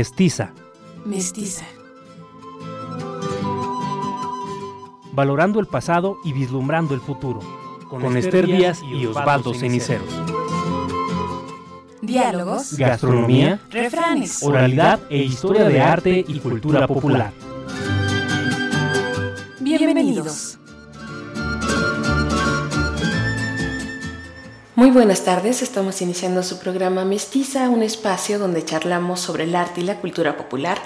Mestiza. Mestiza. Valorando el pasado y vislumbrando el futuro. Con, Esther Díaz y Osvaldo Ceniceros. Diálogos, Gastronomía, refranes, oralidad e historia de arte y cultura popular. Bienvenidos. Buenas tardes, estamos iniciando su programa Mestiza, un espacio donde charlamos sobre el arte y la cultura popular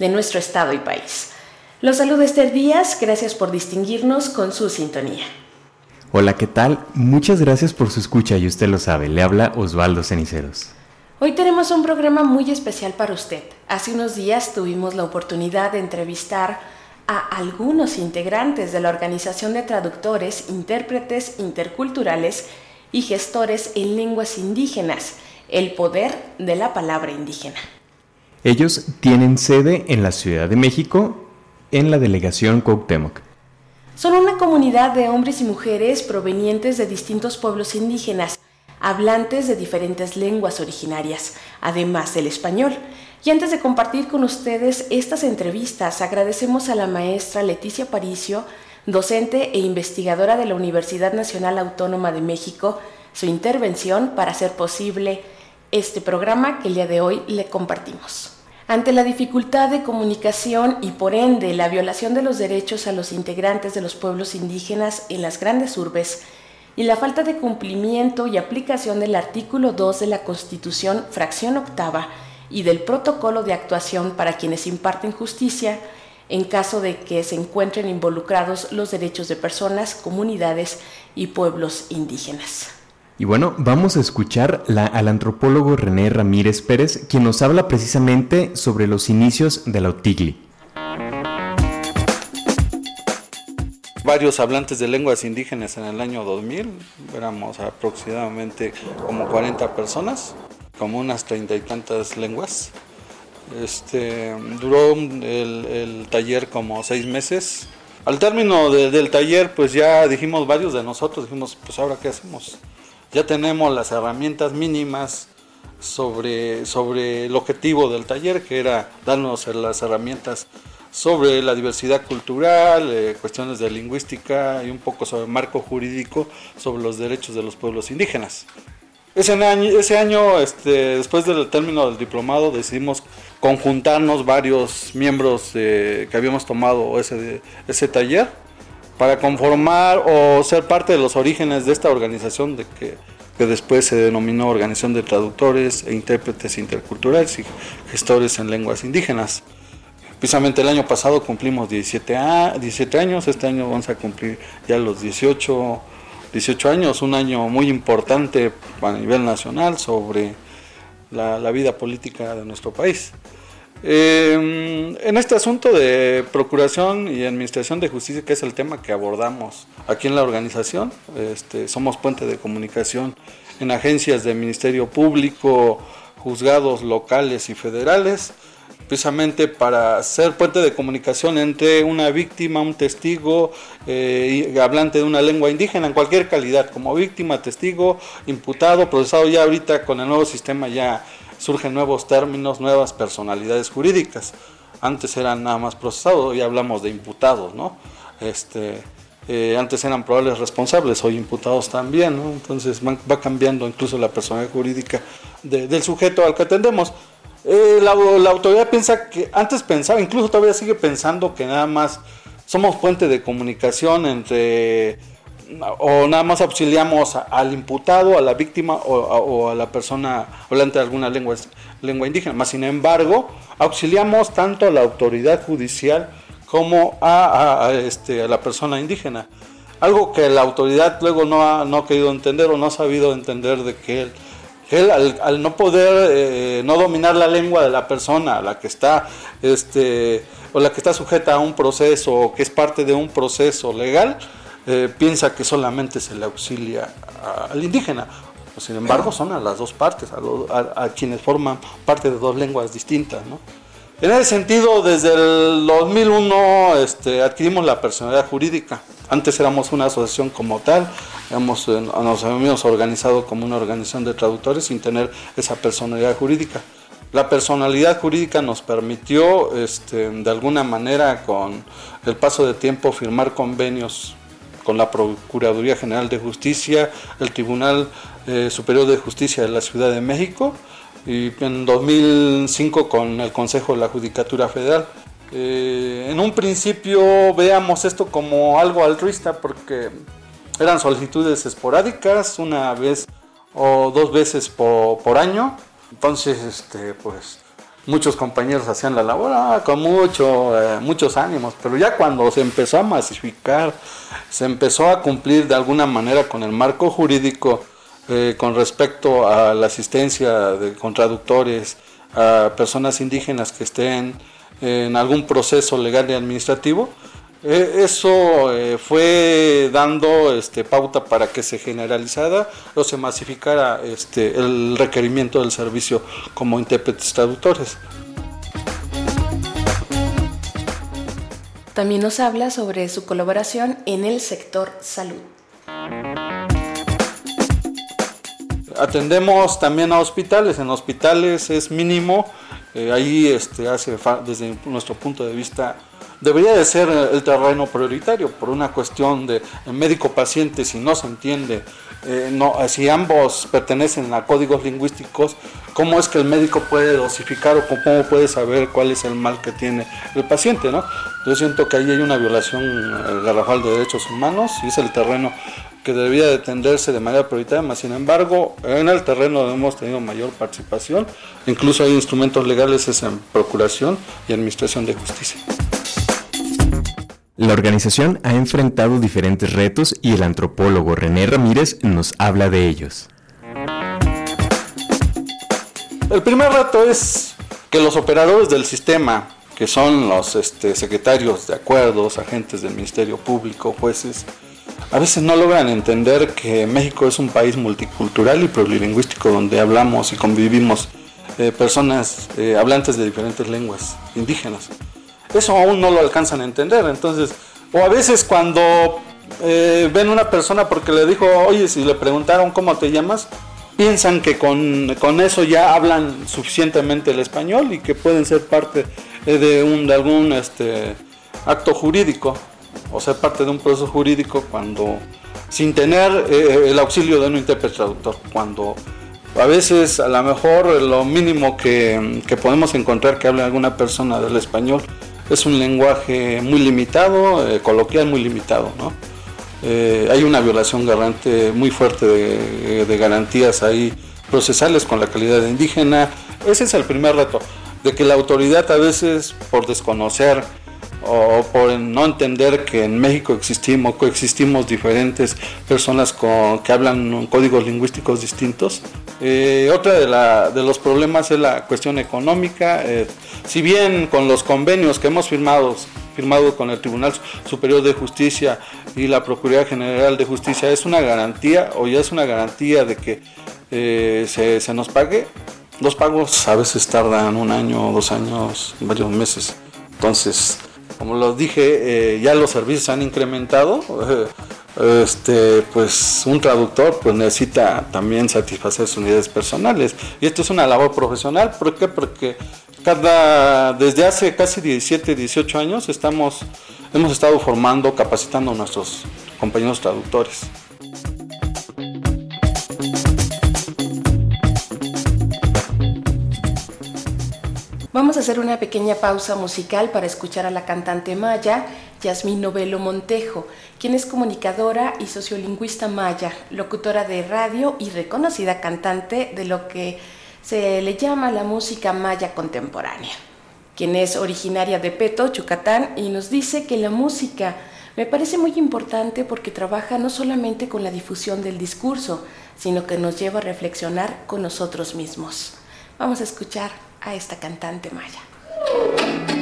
de nuestro estado y país. Los saluda Esther Díaz, gracias por distinguirnos con su sintonía. Hola, ¿qué tal? Muchas gracias por su escucha y usted lo sabe, le habla Osvaldo Ceniceros. Hoy tenemos un programa muy especial para usted. Hace unos días tuvimos la oportunidad de entrevistar a algunos integrantes de la Organización de Traductores, Intérpretes Interculturales y Gestores en Lenguas Indígenas, el poder de la palabra indígena. Ellos tienen sede en la Ciudad de México, en la delegación Cuauhtémoc. Son una comunidad de hombres y mujeres provenientes de distintos pueblos indígenas, hablantes de diferentes lenguas originarias, además del español. Y antes de compartir con ustedes estas entrevistas, agradecemos a la maestra Leticia Paricio, docente e investigadora de la Universidad Nacional Autónoma de México, su intervención para hacer posible este programa que el día de hoy le compartimos. Ante la dificultad de comunicación y por ende la violación de los derechos a los integrantes de los pueblos indígenas en las grandes urbes y la falta de cumplimiento y aplicación del artículo 2 de la Constitución, fracción octava, y del protocolo de actuación para quienes imparten justicia, en caso de que se encuentren involucrados los derechos de personas, comunidades y pueblos indígenas. Y bueno, vamos a escuchar la, al antropólogo René Ramírez Pérez, quien nos habla precisamente sobre los inicios de la Otigli. Varios hablantes de lenguas indígenas en el año 2000, éramos aproximadamente como 40 personas, como unas treinta y tantas lenguas. Este, duró el, el taller como seis meses. Al término de, del taller, pues ya dijimos varios de nosotros, dijimos, pues ahora qué hacemos ya tenemos las herramientas mínimas sobre, sobre el objetivo del taller, que era darnos las herramientas sobre la diversidad cultural, eh, cuestiones de lingüística y un poco sobre el marco jurídico sobre los derechos de los pueblos indígenas. Ese año, ese año este, después del término del diplomado, decidimos conjuntarnos varios miembros que habíamos tomado ese, ese taller para conformar o ser parte de los orígenes de esta organización de que, que después se denominó Organización de Traductores e Intérpretes Interculturales y Gestores en Lenguas Indígenas. Precisamente el año pasado cumplimos 17, a, 17 años, este año vamos a cumplir ya los 18, 18 años, un año muy importante a nivel nacional sobre la vida política de nuestro país. Eh, en este asunto de procuración y administración de justicia, que es el tema que abordamos aquí en la organización, este, somos puente de comunicación en agencias del Ministerio Público, juzgados locales y federales, precisamente para ser puente de comunicación entre una víctima, un testigo, eh, hablante de una lengua indígena en cualquier calidad, como víctima, testigo, imputado, procesado ya ahorita con el nuevo sistema ya surgen nuevos términos, nuevas personalidades jurídicas. Antes eran nada más procesados, hoy hablamos de imputados, ¿no? Este, eh, antes eran probables responsables, hoy imputados también, ¿no? Entonces va cambiando incluso la personalidad jurídica del sujeto al que atendemos. Eh, la, la, autoridad piensa que, antes pensaba, incluso todavía sigue pensando que nada más somos puente de comunicación entre o nada más auxiliamos al imputado, a la víctima o, a la persona hablante de alguna lengua, lengua indígena. Más sin embargo, auxiliamos tanto a la autoridad judicial como a, este, a la persona indígena. Algo que la autoridad luego no ha, no querido entender o no ha sabido entender de que él, él al, no poder, eh, no dominar la lengua de la persona, la que está, este, o la que está sujeta a un proceso o que es parte de un proceso legal, eh, piensa que solamente se le auxilia al indígena. Sin embargo, son a las dos partes, a, quienes forman parte de dos lenguas distintas. En ese sentido, desde el 2001 este, adquirimos la personalidad jurídica. Antes éramos una asociación como tal, eh, nos habíamos organizado como una organización de traductores sin tener esa personalidad jurídica. La personalidad jurídica nos permitió, este, de alguna manera, con el paso de tiempo, firmar convenios con la Procuraduría General de Justicia, el Tribunal eh, Superior de Justicia de la Ciudad de México y en 2005 con el Consejo de la Judicatura Federal. Eh, en un principio veamos esto como algo altruista porque eran solicitudes esporádicas, una vez o dos veces por, por año entonces, este, pues muchos compañeros hacían la labor ah, con mucho, eh, muchos ánimos, pero ya cuando se empezó a masificar, se empezó a cumplir de alguna manera con el marco jurídico eh, con respecto a la asistencia de, con traductores a personas indígenas que estén en algún proceso legal y administrativo, eh, eso eh, fue dando este, pauta para que se generalizara o se masificara este, el requerimiento del servicio como intérpretes traductores. También nos habla sobre su colaboración en el sector salud. Atendemos también a hospitales, en hospitales es mínimo, eh, ahí este, hace desde nuestro punto de vista debería de ser el terreno prioritario por una cuestión de médico-paciente, si no se entiende, eh, no, si ambos pertenecen a códigos lingüísticos, ¿cómo es que el médico puede dosificar o cómo puede saber cuál es el mal que tiene el paciente? ¿no? Yo siento que ahí hay una violación eh, garrafal de derechos humanos y es el terreno que debería de atenderse de manera prioritaria, sin embargo, en el terreno hemos tenido mayor participación, incluso hay instrumentos legales en procuración y administración de justicia. La organización ha enfrentado diferentes retos y el antropólogo René Ramírez nos habla de ellos. El primer reto es que los operadores del sistema, que son los este, secretarios de acuerdos, agentes del Ministerio Público, jueces, a veces no logran entender que México es un país multicultural y plurilingüístico donde hablamos y convivimos eh, personas eh, hablantes de diferentes lenguas indígenas eso aún no lo alcanzan a entender. Entonces, o a veces cuando eh, ven una persona porque le dijo, oye, si le preguntaron cómo te llamas, piensan que con, eso ya hablan suficientemente el español y que pueden ser parte eh, de, un, de algún este, acto jurídico o ser parte de un proceso jurídico cuando sin tener eh, el auxilio de un intérprete traductor, cuando a veces a lo mejor lo mínimo que, que podemos encontrar que hable alguna persona del español es un lenguaje muy limitado, eh, coloquial muy limitado. ¿no? Eh, hay una violación garante muy fuerte de, garantías ahí procesales con la calidad indígena. Ese es el primer reto, de que la autoridad a veces por desconocer o por no entender que en México existimos, coexistimos diferentes personas con, que hablan códigos lingüísticos distintos. Eh, otra de, de, los problemas es la cuestión económica si bien con los convenios que hemos firmado, firmado con el Tribunal Superior de Justicia y la Procuraduría General de Justicia es una garantía o ya es una garantía de que eh, se, nos pague, los pagos a veces tardan un año, dos años, varios meses. Entonces, como lo dije, eh, ya los servicios han incrementado. este, pues un traductor pues necesita también satisfacer sus unidades personales. Y esto es una labor profesional. ¿Por qué? Porque cada, desde hace casi 17, 18 años estamos, hemos estado formando, capacitando a nuestros compañeros traductores. Vamos a hacer una pequeña pausa musical para escuchar a la cantante maya Yasmín Novelo Montejo, quien es comunicadora y sociolingüista maya, locutora de radio y reconocida cantante de lo que se le llama la música maya contemporánea, quien es originaria de Peto, Yucatán, y nos dice que la música me parece muy importante porque trabaja no solamente con la difusión del discurso, sino que nos lleva a reflexionar con nosotros mismos. Vamos a escuchar a esta cantante maya.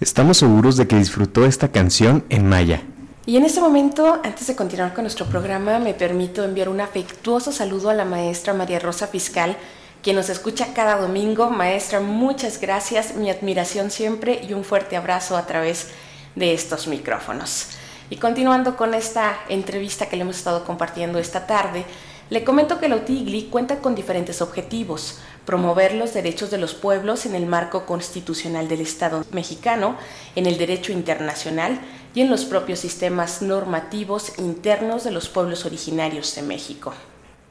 Estamos seguros de que disfrutó esta canción en maya. Y en este momento, antes de continuar con nuestro programa, me permito enviar un afectuoso saludo a la maestra María Rosa Fiscal, quien nos escucha cada domingo. Maestra, muchas gracias, mi admiración siempre y un fuerte abrazo a través de estos micrófonos. Y continuando con esta entrevista que le hemos estado compartiendo esta tarde, le comento que la UTIGLI cuenta con diferentes objetivos. Promover los derechos de los pueblos en el marco constitucional del Estado mexicano, en el derecho internacional y en los propios sistemas normativos internos de los pueblos originarios de México.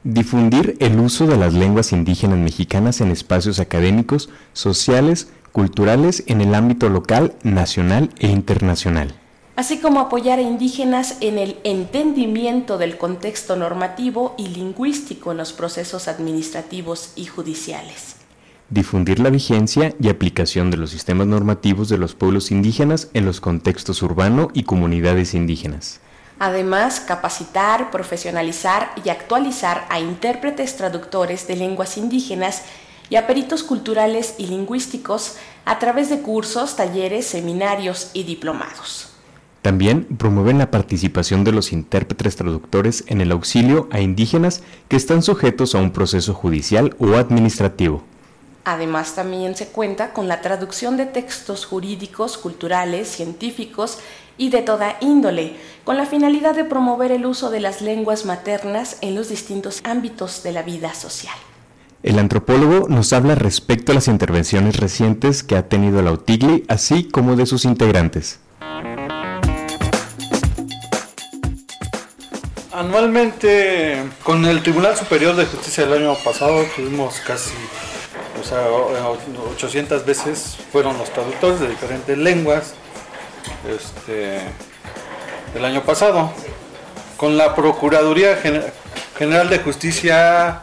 Difundir el uso de las lenguas indígenas mexicanas en espacios académicos, sociales, culturales en el ámbito local, nacional e internacional así como apoyar a indígenas en el entendimiento del contexto normativo y lingüístico en los procesos administrativos y judiciales. Difundir la vigencia y aplicación de los sistemas normativos de los pueblos indígenas en los contextos urbano y comunidades indígenas. Además, capacitar, profesionalizar y actualizar a intérpretes traductores de lenguas indígenas y a peritos culturales y lingüísticos a través de cursos, talleres, seminarios y diplomados. También promueven la participación de los intérpretes traductores en el auxilio a indígenas que están sujetos a un proceso judicial o administrativo. Además, también se cuenta con la traducción de textos jurídicos, culturales, científicos y de toda índole, con la finalidad de promover el uso de las lenguas maternas en los distintos ámbitos de la vida social. El antropólogo nos habla respecto a las intervenciones recientes que ha tenido la UTIGLI, así como de sus integrantes. Anualmente, con el Tribunal Superior de Justicia del año pasado, tuvimos casi, o sea, 800 veces fueron los traductores de diferentes lenguas este, el año pasado. Con la Procuraduría General de Justicia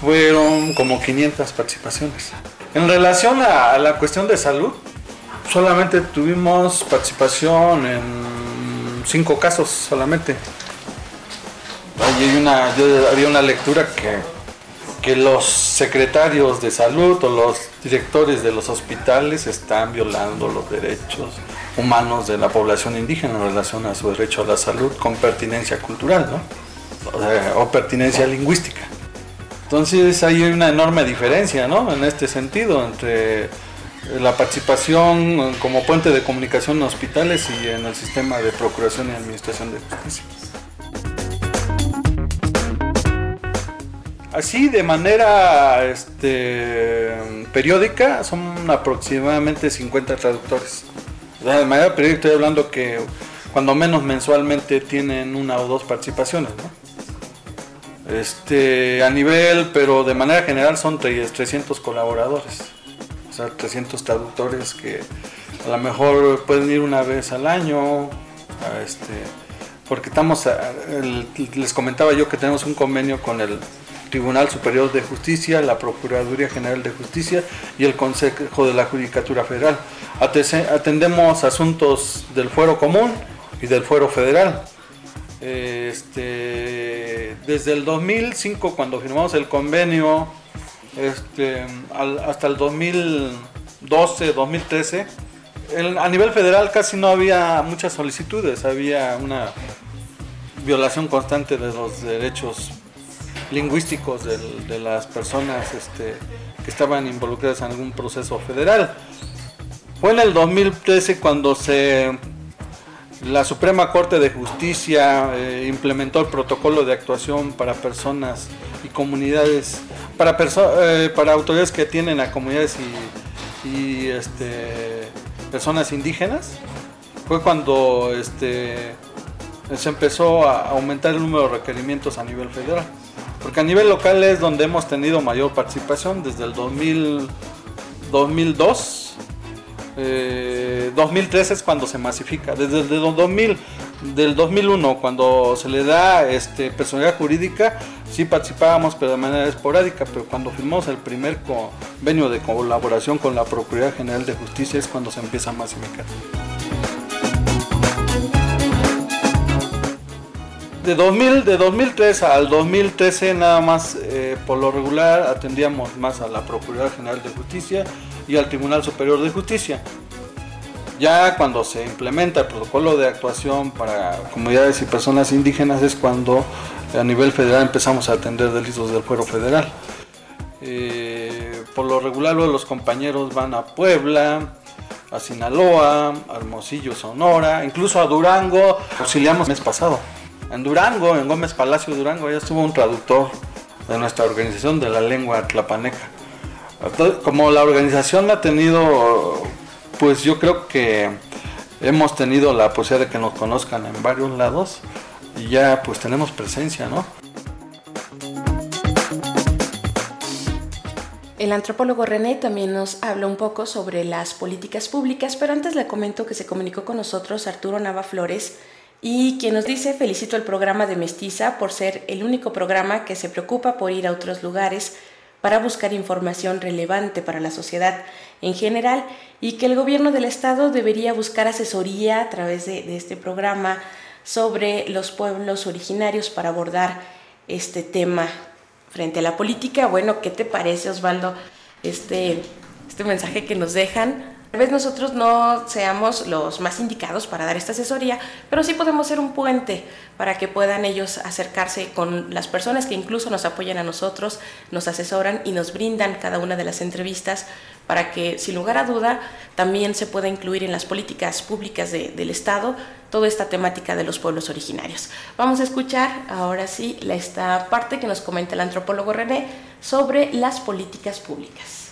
fueron como 500 participaciones. En relación a la cuestión de salud, solamente tuvimos participación en cinco casos solamente una, había una lectura que, que los secretarios de salud o los directores de los hospitales están violando los derechos humanos de la población indígena en relación a su derecho a la salud con pertinencia cultural ¿no? o, pertinencia lingüística. Entonces hay una enorme diferencia ¿no? en este sentido entre la participación como puente de comunicación en hospitales y en el sistema de procuración y administración de justicia. Así de manera este, periódica son aproximadamente 50 traductores. De manera periódica estoy hablando que cuando menos mensualmente tienen una o dos participaciones. ¿no? Este, a nivel, pero de manera general son 300 colaboradores. O sea, 300 traductores que a lo mejor pueden ir una vez al año. este, porque estamos, les comentaba yo que tenemos un convenio con el Tribunal Superior de Justicia, la Procuraduría General de Justicia y el Consejo de la Judicatura Federal. Atendemos asuntos del fuero común y del fuero federal. Este, desde el 2005, cuando firmamos el convenio, este, hasta el 2012, 2013, a nivel federal casi no había muchas solicitudes, había una violación constante de los derechos lingüísticos de, las personas este, que estaban involucradas en algún proceso federal. Fue en el 2013 cuando se la Suprema Corte de Justicia eh, implementó el protocolo de actuación para personas y comunidades, para, eh, para autoridades que tienen a comunidades y, este, personas indígenas. Fue cuando este, se empezó a aumentar el número de requerimientos a nivel federal. Porque a nivel local es donde hemos tenido mayor participación desde el 2000, 2002. 2003 es cuando se masifica. Desde el 2000, del 2001, cuando se le da este, personalidad jurídica, sí participábamos, pero de manera esporádica. Pero cuando firmamos el primer convenio de colaboración con la Procuraduría General de Justicia es cuando se empieza a masificar. de, 2000, de 2003 al 2013 nada más eh, por lo regular atendíamos más a la Procuraduría General de Justicia y al Tribunal Superior de Justicia. Ya cuando se implementa el protocolo de actuación para comunidades y personas indígenas es cuando a nivel federal empezamos a atender delitos del fuero federal. Eh, por lo regular los compañeros van a Puebla, a Sinaloa, a Hermosillo, Sonora, incluso a Durango. Auxiliamos el mes pasado. En Durango, en Gómez Palacio Durango, ya estuvo un traductor de nuestra organización de la lengua tlapaneca. Como la organización ha tenido, pues yo creo que hemos tenido la posibilidad de que nos conozcan en varios lados y ya pues tenemos presencia, ¿no? El antropólogo René también nos habla un poco sobre las políticas públicas, pero antes le comento que se comunicó con nosotros Arturo Nava Flores y quien nos dice felicito el programa de Mestiza por ser el único programa que se preocupa por ir a otros lugares para buscar información relevante para la sociedad en general y que el gobierno del estado debería buscar asesoría a través de, este programa sobre los pueblos originarios para abordar este tema frente a la política. Bueno, ¿qué te parece, Osvaldo, este, este mensaje que nos dejan? Tal vez nosotros no seamos los más indicados para dar esta asesoría, pero sí podemos ser un puente para que puedan ellos acercarse con las personas que incluso nos apoyan a nosotros, nos asesoran y nos brindan cada una de las entrevistas para que, sin lugar a duda, también se pueda incluir en las políticas públicas del Estado toda esta temática de los pueblos originarios. Vamos a escuchar ahora sí esta parte que nos comenta el antropólogo René sobre las políticas públicas.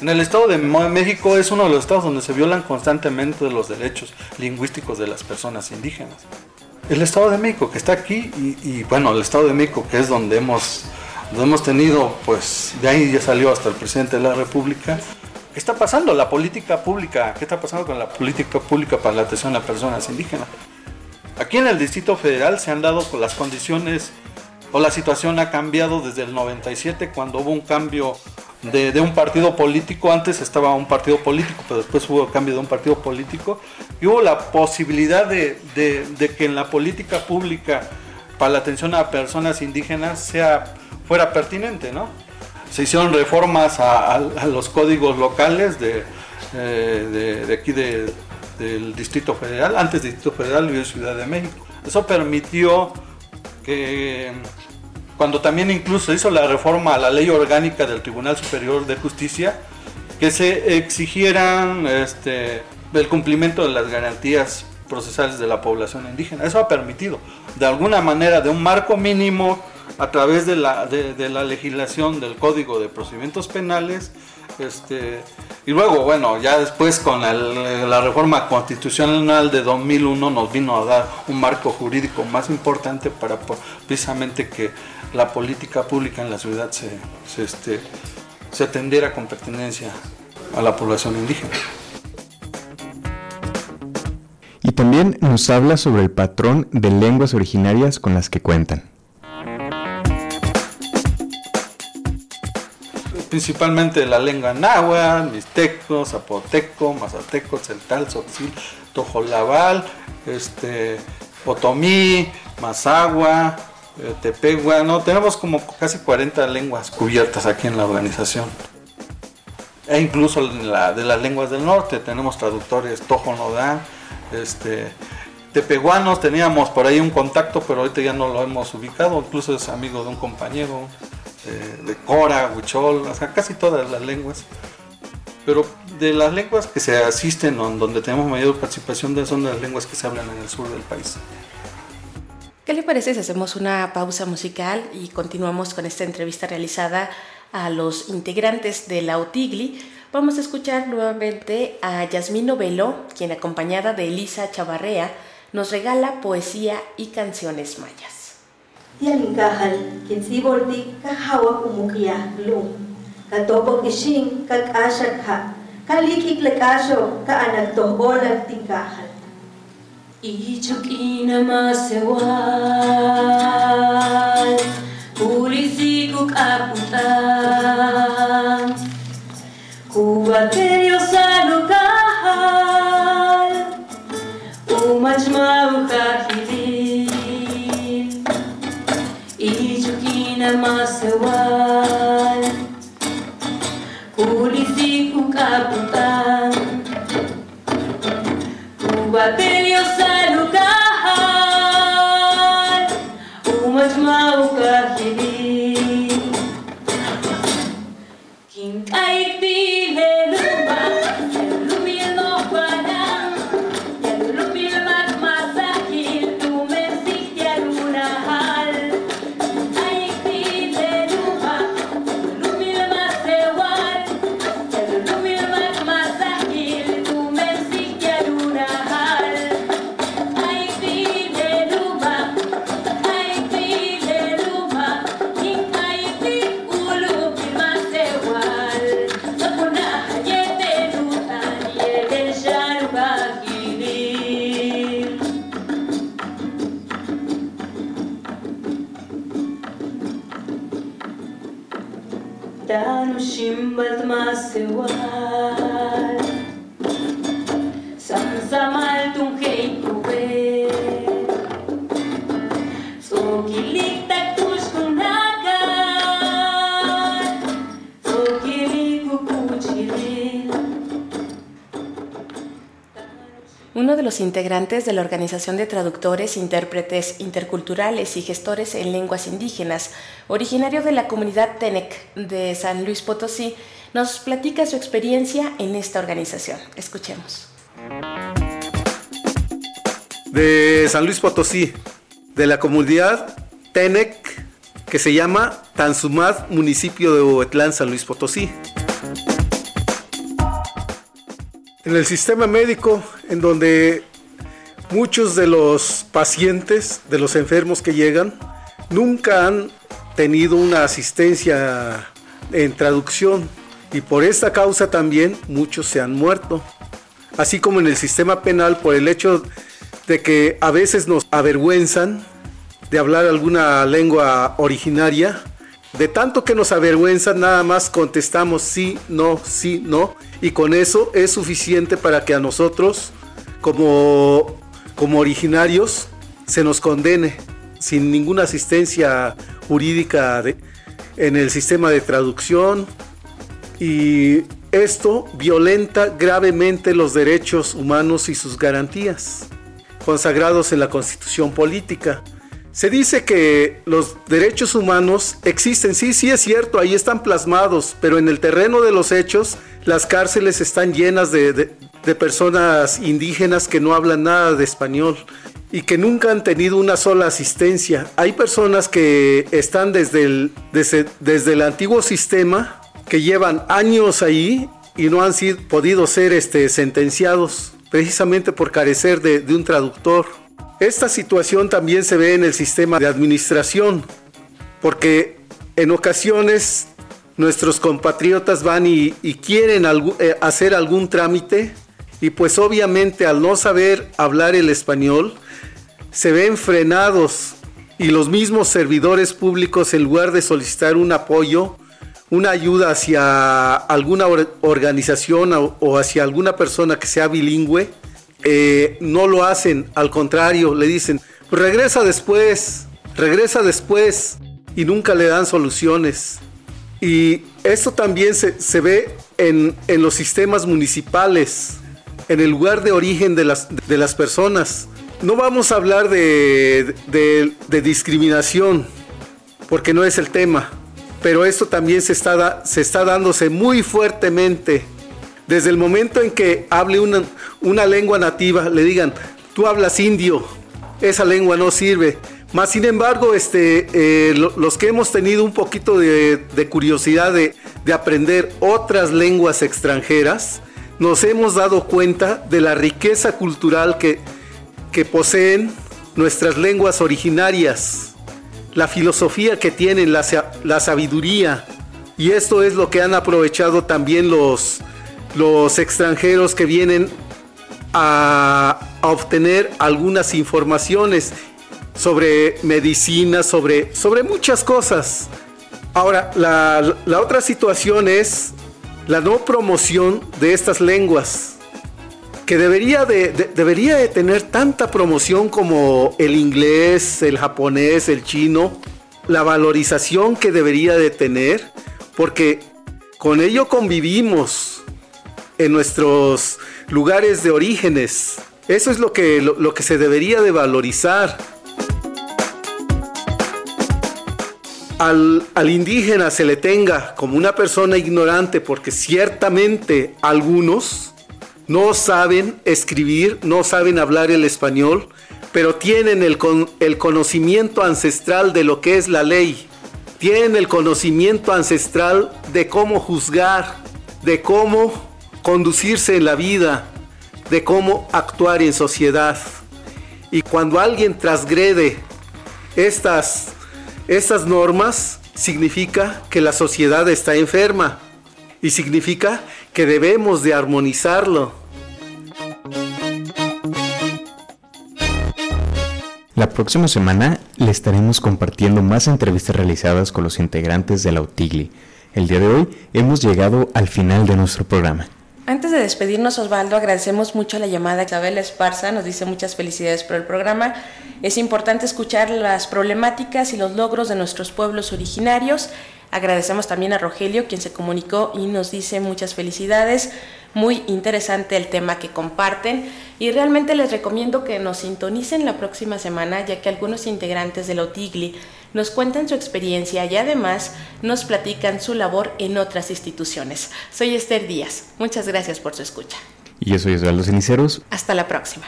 En el Estado de México es uno de los estados donde se violan constantemente los derechos lingüísticos de las personas indígenas. El Estado de México que está aquí y, bueno, el Estado de México que es donde hemos, donde hemos tenido, pues de ahí ya salió hasta el presidente de la República. ¿Qué está pasando? La política pública, ¿qué está pasando con la política pública para la atención a personas indígenas? Aquí en el Distrito Federal se han dado las condiciones o la situación ha cambiado desde el 97 cuando hubo un cambio de, un partido político. Antes estaba un partido político, pero después hubo cambio de un partido político. Y hubo la posibilidad de, que en la política pública para la atención a personas indígenas sea, fuera pertinente, ¿no? Se hicieron reformas a, los códigos locales de, eh, de aquí del Distrito Federal, antes Distrito Federal y de Ciudad de México. Eso permitió que cuando también incluso hizo la reforma a la ley orgánica del Tribunal Superior de Justicia, que se exigieran este, el cumplimiento de las garantías procesales de la población indígena. Eso ha permitido, de alguna manera, de un marco mínimo a través de la, de, la legislación del Código de Procedimientos Penales, este, y luego, bueno, ya después con la reforma constitucional de 2001 nos vino a dar un marco jurídico más importante para precisamente que la política pública en la ciudad se, se, este, se atendiera con pertinencia a la población indígena. Y también nos habla sobre el patrón de lenguas originarias con las que cuentan. Principalmente la lengua náhuatl, mixteco, zapoteco, mazateco, celtal, sotzil, tojolabal, este, otomí, mazagua, eh, tepegua, no, tenemos como casi 40 lenguas cubiertas aquí en la organización. E incluso de las lenguas del norte, tenemos traductores tojo nodán, este, tepehuanos, teníamos por ahí un contacto, pero ahorita ya no lo hemos ubicado, incluso es amigo de un compañero, de Cora, Huichol, o sea, casi todas las lenguas. Pero de las lenguas que se asisten, donde tenemos mayor participación, son las lenguas que se hablan en el sur del país. ¿Qué le parece si hacemos una pausa musical y continuamos con esta entrevista realizada a los integrantes de la OTIGLI? Vamos a escuchar nuevamente a Yasmín Novelo, quien acompañada de Elisa Chavarrea nos regala poesía y canciones mayas. Yalingkahal, kinsiborti, kahawak umukya, lung. Katopok ising, kag-asyak ha, kalikik lakasyo, kaanag toholang tingkahal. Ichok inamasewal, pulisikok aputan, kubateryo sa lokal, umajman. ilumina mais seu ar Purifica o capitão Tua pele eu Umas mãos نمشي من بعد ما سواه integrantes de la Organización de Traductores, Intérpretes Interculturales y Gestores en Lenguas Indígenas, originario de la comunidad Tenec de San Luis Potosí, nos platica su experiencia en esta organización. Escuchemos. de San Luis Potosí, de la comunidad Tenec, que se llama Tanzumad, municipio de Huetlán, San Luis Potosí. En el sistema médico, en donde muchos de los pacientes, de los enfermos que llegan, nunca han tenido una asistencia en traducción y por esta causa también muchos se han muerto así como en el sistema penal por el hecho de que a veces nos avergüenzan de hablar alguna lengua originaria. De tanto que nos avergüenzan, nada más contestamos sí, no, sí, no. Y con eso es suficiente para que a nosotros, como, como originarios, se nos condene sin ninguna asistencia jurídica en el sistema de traducción. Y esto violenta gravemente los derechos humanos y sus garantías, consagrados en la Constitución Política. Se dice que los derechos humanos existen, sí, sí es cierto, ahí están plasmados, pero en el terreno de los hechos, las cárceles están llenas de, de- personas indígenas que no hablan nada de español y que nunca han tenido una sola asistencia. Hay personas que están desde el, desde, desde el antiguo sistema, que llevan años ahí y no han sido, podido ser este, sentenciados precisamente por carecer de, de un traductor. Esta situación también se ve en el sistema de administración, porque en ocasiones nuestros compatriotas van y, quieren eh, hacer algún trámite y pues obviamente al no saber hablar el español, se ven frenados y los mismos servidores públicos en lugar de solicitar un apoyo, una ayuda hacia alguna or- organización o, o hacia alguna persona que sea bilingüe, eh, no lo hacen, al contrario, le dicen, pues regresa después, regresa después y nunca le dan soluciones. Y esto también se, se ve en, en los sistemas municipales, en el lugar de origen de las, de las personas. No vamos a hablar de, de- de discriminación, porque no es el tema, pero esto también se está, se está dándose muy fuertemente. Desde el momento en que hable una, una lengua nativa, le digan, tú hablas indio, esa lengua no sirve. Más sin embargo, este, eh, lo- los que hemos tenido un poquito de, curiosidad de, de aprender otras lenguas extranjeras, nos hemos dado cuenta de la riqueza cultural que, que poseen nuestras lenguas originarias, la filosofía que tienen, la, la sabiduría. Y esto es lo que han aprovechado también los, los extranjeros que vienen a obtener algunas informaciones sobre medicina, sobre, sobre muchas cosas. Ahora, la, la otra situación es la no promoción de estas lenguas, que debería de, de- debería de tener tanta promoción como el inglés, el japonés, el chino, la valorización que debería de tener, porque con ello convivimos en nuestros lugares de orígenes. Eso es lo que, lo, lo que se debería de valorizar. Al, indígena se le tenga como una persona ignorante porque ciertamente algunos no saben escribir, no saben hablar el español, pero tienen el conocimiento ancestral de lo que es la ley, tienen el conocimiento ancestral de cómo juzgar, de cómo conducirse en la vida, de cómo actuar en sociedad. Y cuando alguien transgrede estas, estas normas, significa que la sociedad está enferma y significa que debemos de armonizarlo. La próxima semana le estaremos compartiendo más entrevistas realizadas con los integrantes de la UTIGLI. El día de hoy hemos llegado al final de nuestro programa. Antes de despedirnos, Osvaldo, agradecemos mucho la llamada. Isabel Esparza nos dice muchas felicidades por el programa. Es importante escuchar las problemáticas y los logros de nuestros pueblos originarios. Agradecemos también a Rogelio, quien se comunicó y nos dice muchas felicidades. Muy interesante el tema que comparten y realmente les recomiendo que nos sintonicen la próxima semana, ya que algunos integrantes de la OTIGLI nos cuentan su experiencia y además nos platican su labor en otras instituciones. Soy Esther Díaz. Muchas gracias por su escucha. Y yo soy Osvaldo Ceniceros. Hasta la próxima.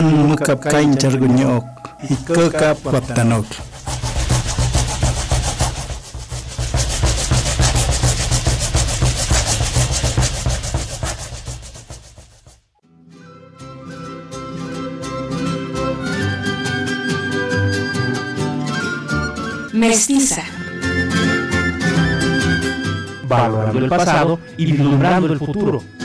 Mukap kain ikekap waptanok. Mestiza. Valorando el pasado y vislumbrando el futuro.